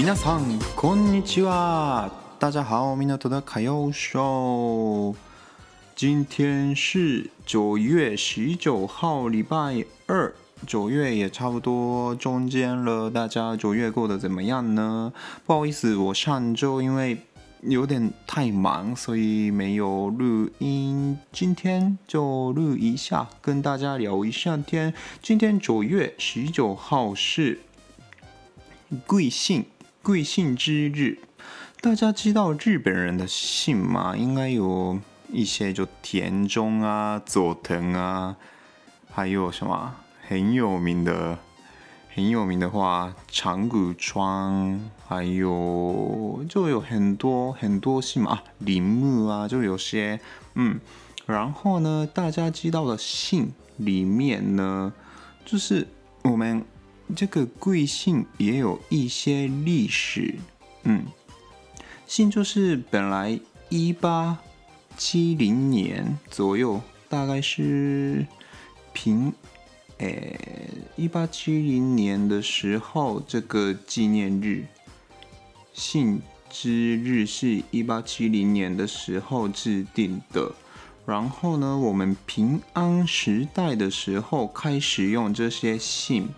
皆さんこんにちは。大家好，米纳图的卡要秀。今天是九月十九号，礼拜二。九月也差不多中间了，大家九月过得怎么样呢？不好意思，我上周因为有点太忙，所以没有录音。今天就录一下，跟大家聊一下天。今天九月十九号是贵姓。 贵姓之日，大家知道日本人的姓吗？应该有一些，就田中啊、佐藤啊，还有什么很有名的、很有名的话，长谷川，还有就有很多很多姓嘛，铃木啊，就有些嗯。然后呢，大家知道的姓里面呢，就是我们。这个贵姓也有一些历史，嗯，姓就是本来一八七零年左右，大概是平，诶，一八七零年的时候，这个纪念日，姓之日是一八七零年的时候制定的，然后呢，我们平安时代的时候开始用这些姓。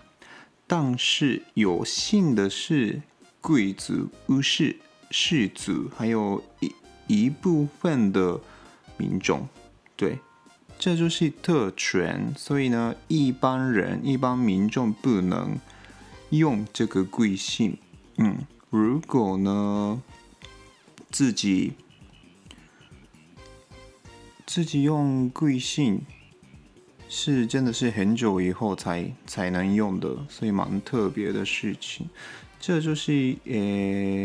但是有姓的是贵族、武士、士族，还有一一部分的民众，对，这就是特权。所以呢，一般人、一般民众不能用这个贵姓。嗯，如果呢，自己自己用贵姓。是真的是很久以后才才能用的，所以蛮特别的事情。这就是呃，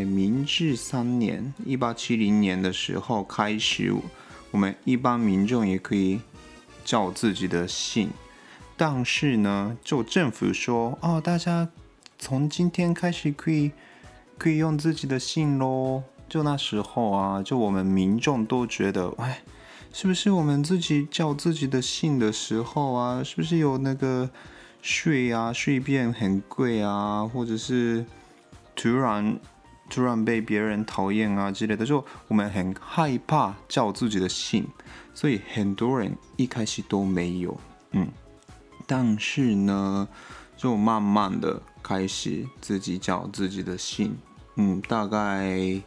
明治三年（一八七零年）的时候开始，我们一般民众也可以叫自己的姓。但是呢，就政府说哦，大家从今天开始可以可以用自己的姓喽。就那时候啊，就我们民众都觉得哎。是不是我们自己叫自己的姓的时候啊，是不是有那个税啊，税变很贵啊，或者是突然突然被别人讨厌啊之类的，就我们很害怕叫自己的姓，所以很多人一开始都没有，嗯，但是呢，就慢慢的开始自己叫自己的姓，嗯，大概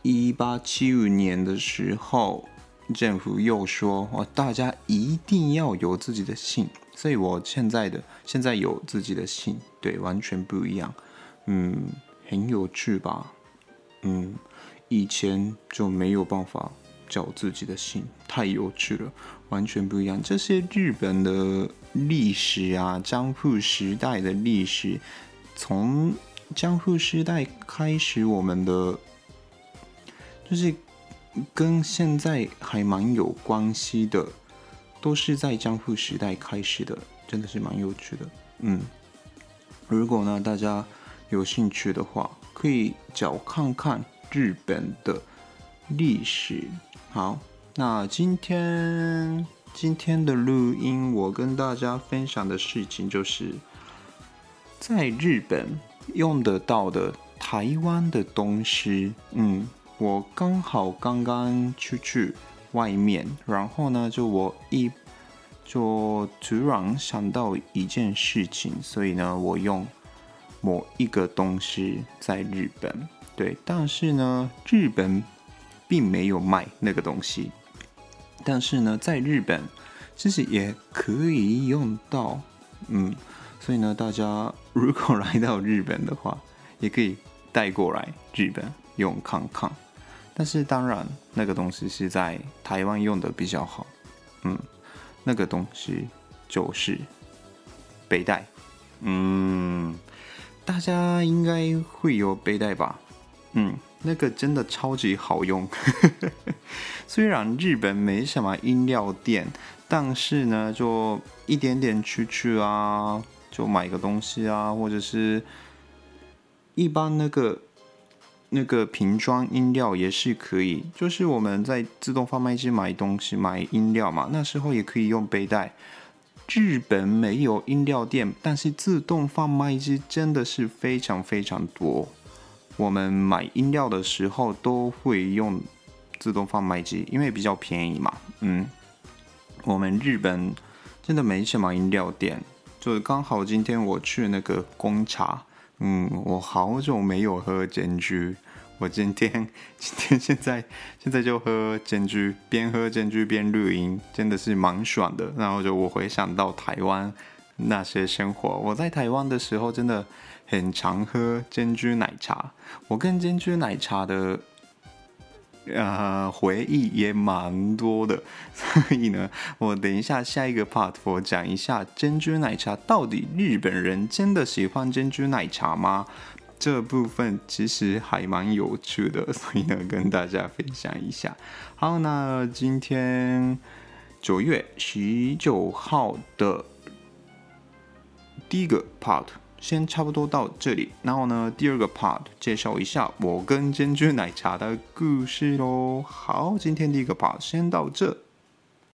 一八七五年的时候。政府又说：“哦，大家一定要有自己的姓。”所以我现在的现在有自己的姓，对，完全不一样。嗯，很有趣吧？嗯，以前就没有办法叫自己的姓，太有趣了，完全不一样。这些日本的历史啊，江户时代的历史，从江户时代开始，我们的就是。跟现在还蛮有关系的，都是在江户时代开始的，真的是蛮有趣的。嗯，如果呢大家有兴趣的话，可以找看看日本的历史。好，那今天今天的录音，我跟大家分享的事情就是，在日本用得到的台湾的东西，嗯。我刚好刚刚出去外面，然后呢，就我一就突然想到一件事情，所以呢，我用某一个东西在日本，对，但是呢，日本并没有卖那个东西，但是呢，在日本其实也可以用到，嗯，所以呢，大家如果来到日本的话，也可以带过来日本用看看。但是当然，那个东西是在台湾用的比较好，嗯，那个东西就是背带。嗯，大家应该会有背带吧？嗯，那个真的超级好用。虽然日本没什么饮料店，但是呢，就一点点出去啊，就买个东西啊，或者是一般那个那个瓶装饮料也是可以。就是我们在自动贩卖机买东西买饮料嘛，那时候也可以用背带。日本没有饮料店，但是自动贩卖机真的是非常非常多。我们买饮料的时候都会用自动贩卖机，因为比较便宜嘛。嗯，我们日本真的没什么饮料店，就刚好今天我去那个贡茶，嗯，我好久没有喝煎居。我今天 今天现在现在就喝煎居，边喝煎居边录音，真的是蛮爽的。然后就我回想到台湾那些生活，我在台湾的时候真的很常喝煎居奶茶。我跟煎居奶茶的呃回忆也蛮多的，所以呢，我等一下下一个 part 我讲一下珍珠奶茶到底日本人真的喜欢珍珠奶茶吗？这部分其实还蛮有趣的，所以呢，跟大家分享一下。好，那今天九月十九号的第一个 part 先差不多到这里，然后呢，第二个 part 介绍一下我跟珍珠奶茶的故事喽。好，今天第一个 part 先到这。